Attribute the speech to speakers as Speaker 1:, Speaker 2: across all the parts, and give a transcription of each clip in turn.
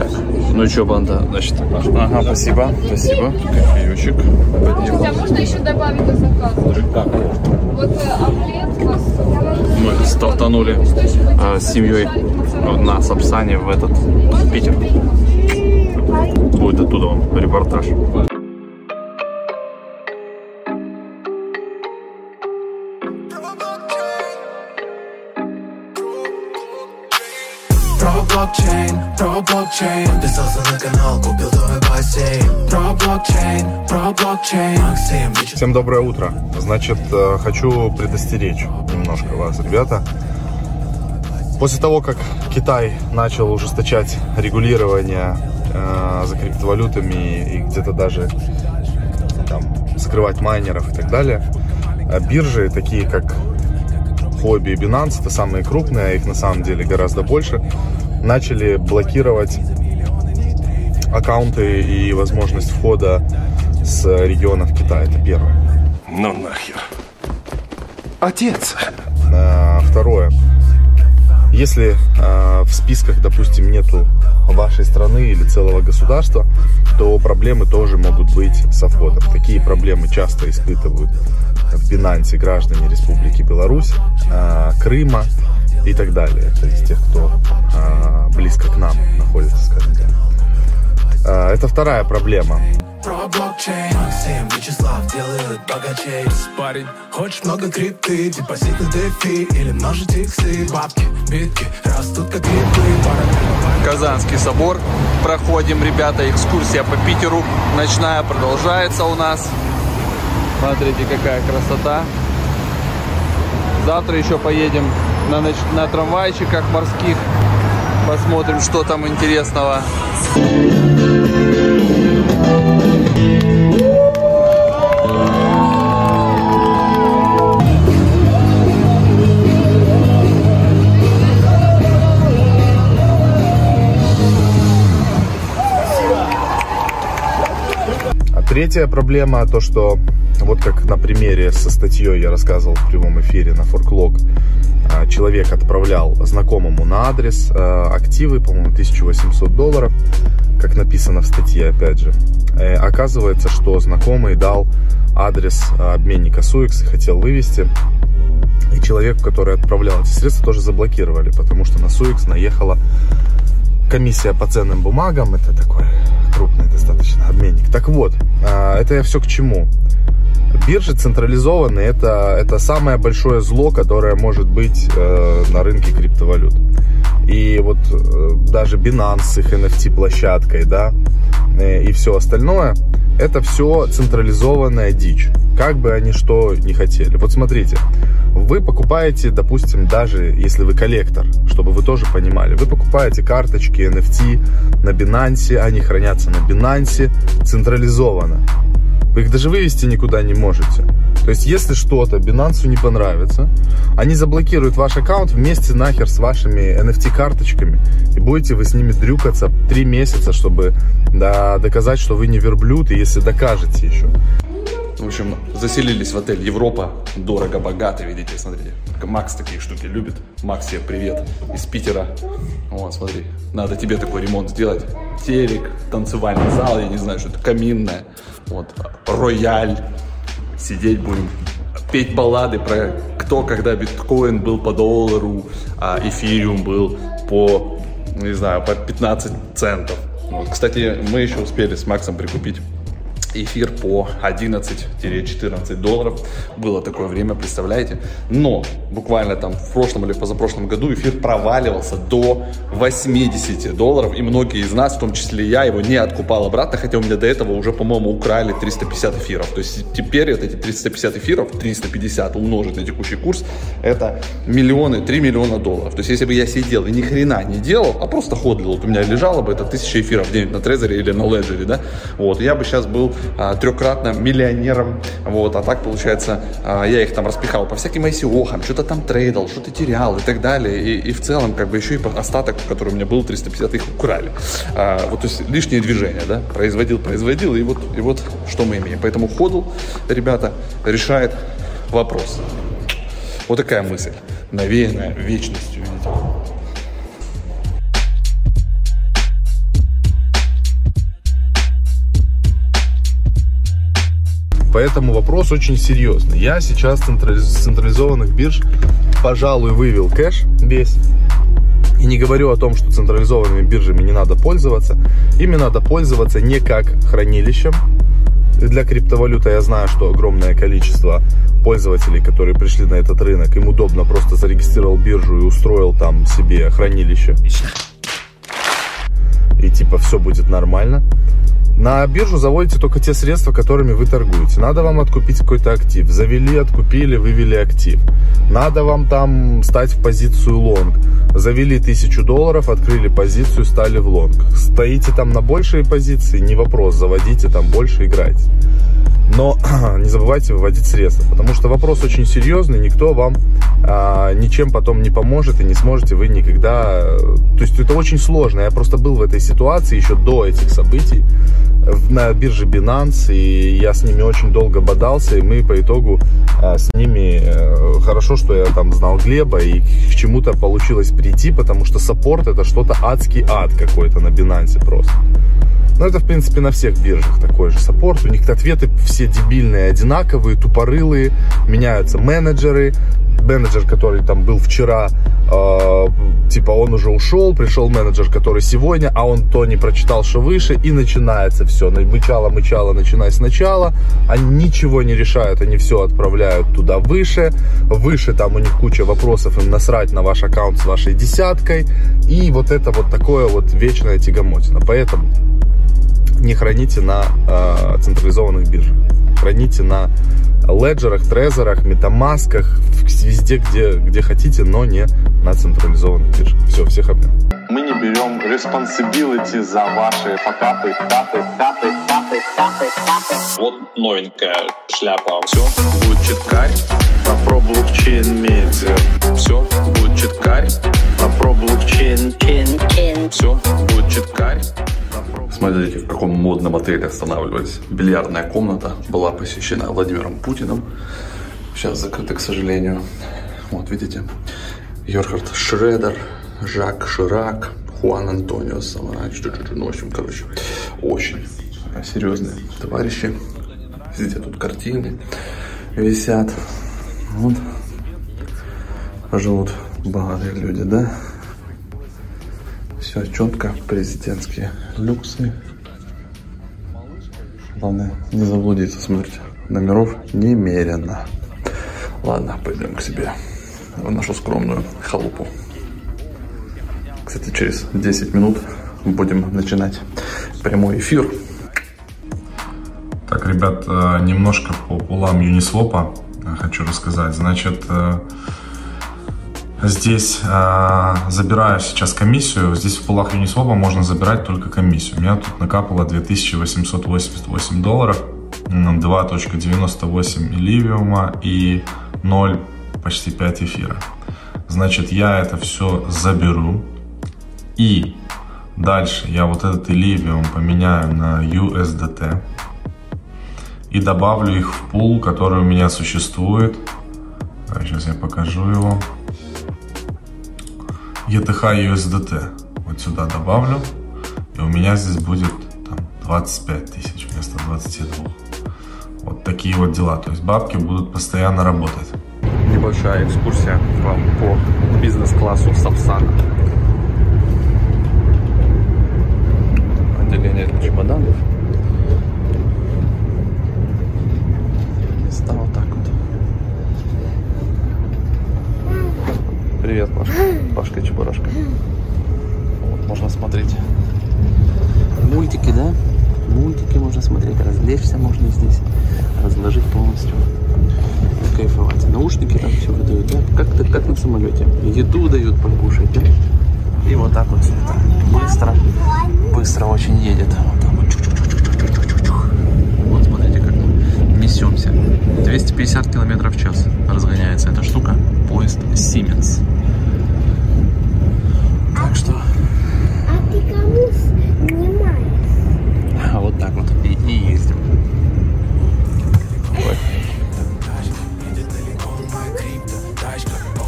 Speaker 1: Так, ну что, банда, значит, ага, спасибо, спасибо, кофеечек.
Speaker 2: Слушайте, а можно еще добавить до заказа? Вот э, омлет.
Speaker 1: Мы стартанули э, с семьей на Сапсане в этот в Питер. Будет оттуда вам репортаж.
Speaker 3: Блокчейн, про блокчейн Подписался на канал, купил твой бассейн Про блокчейн, про блокчейн Максим,
Speaker 4: Всем доброе утро. Значит, э, хочу предостеречь немножко вас, ребята. После того, как Китай начал ужесточать регулирование э, за криптовалютами и где-то даже там, скрывать майнеров и так далее, э, биржи, такие как Хобби и Binance, это самые крупные, а их на самом деле гораздо больше, начали блокировать аккаунты и возможность входа с регионов Китая. Это первое.
Speaker 5: Ну нахер. Отец.
Speaker 4: А, Второе. Если а, в списках, допустим, нету вашей страны или целого государства, то проблемы тоже могут быть со входом. Такие проблемы часто испытывают в Binance граждане Республики Беларусь, а, Крыма и так далее. То есть тех, кто а, близко к нам находится, скажем так. А, Это вторая проблема.
Speaker 3: Про блокчейн Максим, Вячеслав делают богачей Парень, хочешь много крипты Депозит на дефи или множить иксы Бабки, битки, растут как грибы
Speaker 1: Казанский собор. Проходим, ребята, экскурсия по Питеру. Ночная продолжается у нас. Смотрите, какая красота. Завтра еще поедем на, на трамвайчиках морских. Посмотрим, что там интересного.
Speaker 4: А третья проблема, то что вот как на примере со статьей я рассказывал в прямом эфире на Форклог, человек отправлял знакомому на адрес а, активы, по-моему, 1800 долларов, как написано в статье, опять же. Э, Оказывается, что знакомый дал адрес а, обменника Суикс и хотел вывести. И человеку, который отправлял эти средства, тоже заблокировали, потому что на Суикс наехала комиссия по ценным бумагам. Это такой крупный достаточно обменник. Так вот, это я все к чему? Биржи централизованные это, это самое большое зло, которое может быть э, на рынке криптовалют. И вот э, даже Binance с их NFT площадкой, да, э, и все остальное, это все централизованная дичь. Как бы они что ни хотели. Вот смотрите, вы покупаете, допустим, даже если вы коллектор, чтобы вы тоже понимали, вы покупаете карточки NFT на Binance, они хранятся на Binance централизованно. Вы их даже вывести никуда не можете. То есть, если что-то Binance не понравится, они заблокируют ваш аккаунт вместе нахер с вашими NFT-карточками. И будете вы с ними дрюкаться три месяца, чтобы да, доказать, что вы не верблюд, и если докажете еще.
Speaker 5: В общем, заселились в отель Европа. Дорого-богато, видите, смотрите. Макс такие штуки любит. Макс, тебе привет из Питера. Вот, смотри, надо тебе такой ремонт сделать. Телек, танцевальный зал, я не знаю, что это, каминная. Вот, рояль. Сидеть будем, петь баллады про кто, когда биткоин был по доллару, а эфириум был по, не знаю, по 15 центов. Вот. Кстати, мы еще успели с Максом прикупить эфир по 11-14 долларов. Было такое время, представляете? Но буквально там в прошлом или позапрошлом году эфир проваливался до 80 долларов. И многие из нас, в том числе я, его не откупал обратно, хотя у меня до этого уже, по-моему, украли 350 эфиров. То есть теперь вот эти 350 эфиров, 350 умножить на текущий курс, это миллионы, 3 миллиона долларов. То есть если бы я сидел и ни хрена не делал, а просто ходлил, вот у меня лежало бы это 1000 эфиров где-нибудь на Трезоре или на Леджере, да, вот, я бы сейчас был трехкратно миллионером, вот, а так, получается, а, я их там распихал по всяким ICO, что-то там трейдал, что-то терял и так далее, и, и в целом, как бы, еще и остаток, который у меня был, 350, их украли. А, вот, то есть, лишние движения, да, производил, производил, и вот, и вот, что мы имеем. Поэтому ходл, ребята, решает вопрос. Вот такая мысль, навеянная вечностью, видите.
Speaker 4: Поэтому вопрос очень серьезный. Я сейчас с централизованных бирж, пожалуй, вывел кэш весь. И не говорю о том, что централизованными биржами не надо пользоваться. Ими надо пользоваться не как хранилищем. Для криптовалюты я знаю, что огромное количество пользователей, которые пришли на этот рынок, им удобно просто зарегистрировал биржу и устроил там себе хранилище. И типа все будет нормально. На биржу заводите только те средства, которыми вы торгуете. Надо вам откупить какой-то актив. Завели, откупили, вывели актив. Надо вам там стать в позицию лонг. Завели тысячу долларов, открыли позицию, стали в лонг. Стоите там на большие позиции, не вопрос, заводите там больше, играйте. Но не забывайте выводить средства, потому что вопрос очень серьезный, никто вам а, ничем потом не поможет и не сможете вы никогда... То есть это очень сложно, я просто был в этой ситуации еще до этих событий на бирже Binance, и я с ними очень долго бодался, и мы по итогу а, с ними... Э, хорошо, что я там знал Глеба, и к чему-то получилось прийти, потому что support это что-то адский ад какой-то на Binance просто. Но это, в принципе, на всех биржах такой же support. У них ответы все дебильные, одинаковые, тупорылые. Меняются менеджеры. Менеджер, который там был вчера, э, типа он уже ушел, пришел менеджер, который сегодня, а он то не прочитал, что выше, и начинается все. Мычало, мычало, начиная сначала. Они ничего не решают, они все отправляют туда выше. Выше там у них куча вопросов, им насрать на ваш аккаунт с вашей десяткой. И вот это вот такое вот вечное тягомотина. Поэтому не храните на э, централизованных биржах. Храните на леджерах, трезорах, метамасках, везде, где, где хотите, но не на централизованных биржах. Все, всех обнял.
Speaker 6: Мы не берем responsibility за ваши факапы, тапы, тапы, тапы, тапы, тапы.
Speaker 5: Вот новенькая шляпа. Все, будет читкарь.
Speaker 6: Про блокчейн медиа.
Speaker 5: Все, будет читкарь.
Speaker 6: Про блокчейн.
Speaker 5: Все, будет читкарь. Смотрите, в каком модном отеле останавливались. Бильярдная комната была посещена Владимиром Путиным. Сейчас закрыта, к сожалению. Вот, видите, Йорхард Шредер, Жак Ширак, Хуан Антонио Самарач. Ну, в общем, короче, очень серьезные товарищи. Видите, тут картины висят. Вот. Живут богатые люди, да? Все четко, президентские люксы. Главное не заблудиться, смотрите. Номеров немерено. Ладно, пойдем к себе в нашу скромную халупу. Кстати, через 10 минут будем начинать прямой эфир.
Speaker 4: Так, ребят, э, немножко по пулам Uniswap э, хочу рассказать. Значит, э, Здесь э, забираю сейчас комиссию. Здесь в пулах Uniswap можно забирать только комиссию. У меня тут накапало 2888 долларов, 2.98 ливиума и 0 почти 5 эфира. Значит, я это все заберу. И дальше я вот этот ливиум поменяю на USDT. И добавлю их в пул, который у меня существует. Сейчас я покажу его. ETH USDT. Вот сюда добавлю. И у меня здесь будет там, 25 тысяч вместо 22. Вот такие вот дела. То есть бабки будут постоянно работать.
Speaker 1: Небольшая экскурсия вам по бизнес-классу Сапсана. Отделение для чемоданов. Места вот так вот. Привет, Пашка. Пашка Чебурашка. Вот, можно смотреть.
Speaker 7: Мультики, да? Мультики можно смотреть, развлечься можно здесь, разложить полностью, кайфовать. Наушники там все выдают, да? Как, как на самолете. Еду дают покушать, да? И вот так вот все это быстро, быстро очень едет. Вот так вот. Вот смотрите, как мы несемся. 250 километров в час разгоняется эта штука. Поезд Siemens. Так что...
Speaker 8: А ты кому снимаешь?
Speaker 7: А вот так вот и, и ездим. Ой.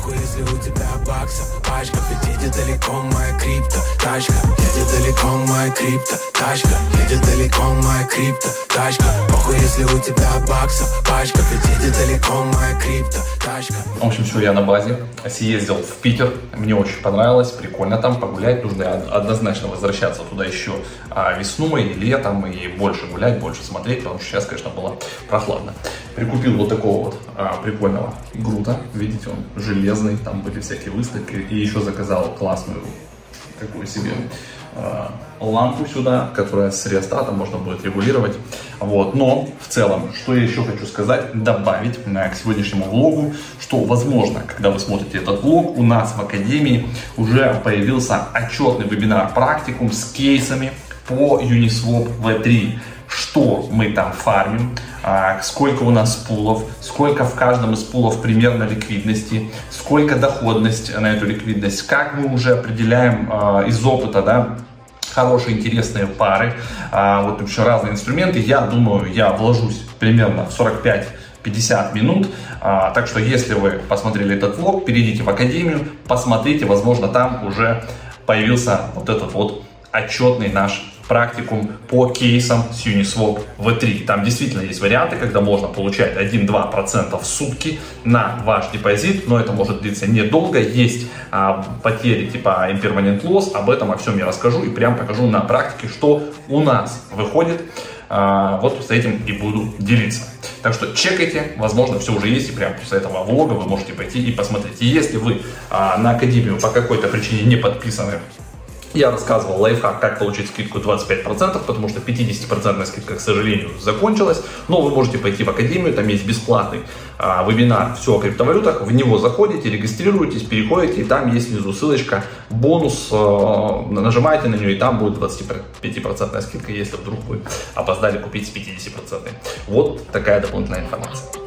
Speaker 3: если у тебя баксов пачка Ведь едет далеко моя крипто тачка Едет далеко моя крипто тачка Едет далеко моя крипто тачка Похуй, если у тебя баксов Пачка, где далеко моя крипто Тачка
Speaker 5: В общем, все, я на базе. Съездил в Питер. Мне очень понравилось. Прикольно там погулять. Нужно однозначно возвращаться туда еще а, весной и летом. И больше гулять, больше смотреть. Потому что сейчас, конечно, было прохладно. Прикупил вот такого вот а, прикольного грута. Видите, он железный. Там были всякие выставки. И еще заказал классную такую себе лампу сюда, которая с реостатом можно будет регулировать. Вот. Но в целом, что я еще хочу сказать, добавить э, к сегодняшнему влогу, что возможно, когда вы смотрите этот влог, у нас в Академии уже появился отчетный вебинар практикум с кейсами по Uniswap V3 что мы там фармим, а, сколько у нас пулов, сколько в каждом из пулов примерно ликвидности, сколько доходность на эту ликвидность, как мы уже определяем а, из опыта, да, хорошие, интересные пары, а, вот еще разные инструменты. Я думаю, я вложусь примерно в 45 50 минут. А, так что, если вы посмотрели этот влог, перейдите в академию, посмотрите, возможно, там уже появился вот этот вот отчетный наш практикум по кейсам с Uniswap V3. Там действительно есть варианты, когда можно получать 1-2% в сутки на ваш депозит, но это может длиться недолго. Есть а, потери типа impermanent loss, об этом о всем я расскажу и прям покажу на практике, что у нас выходит. А, вот с этим и буду делиться. Так что чекайте, возможно, все уже есть, и прямо после этого влога вы можете пойти и посмотреть. И если вы а, на Академию по какой-то причине не подписаны я рассказывал лайфхак, как получить скидку 25%, потому что 50% скидка, к сожалению, закончилась. Но вы можете пойти в академию, там есть бесплатный а, вебинар «Все о криптовалютах». В него заходите, регистрируетесь, переходите, и там есть внизу ссылочка «Бонус». А, нажимаете на нее, и там будет 25% скидка, если вдруг вы опоздали купить с 50%. Вот такая дополнительная информация.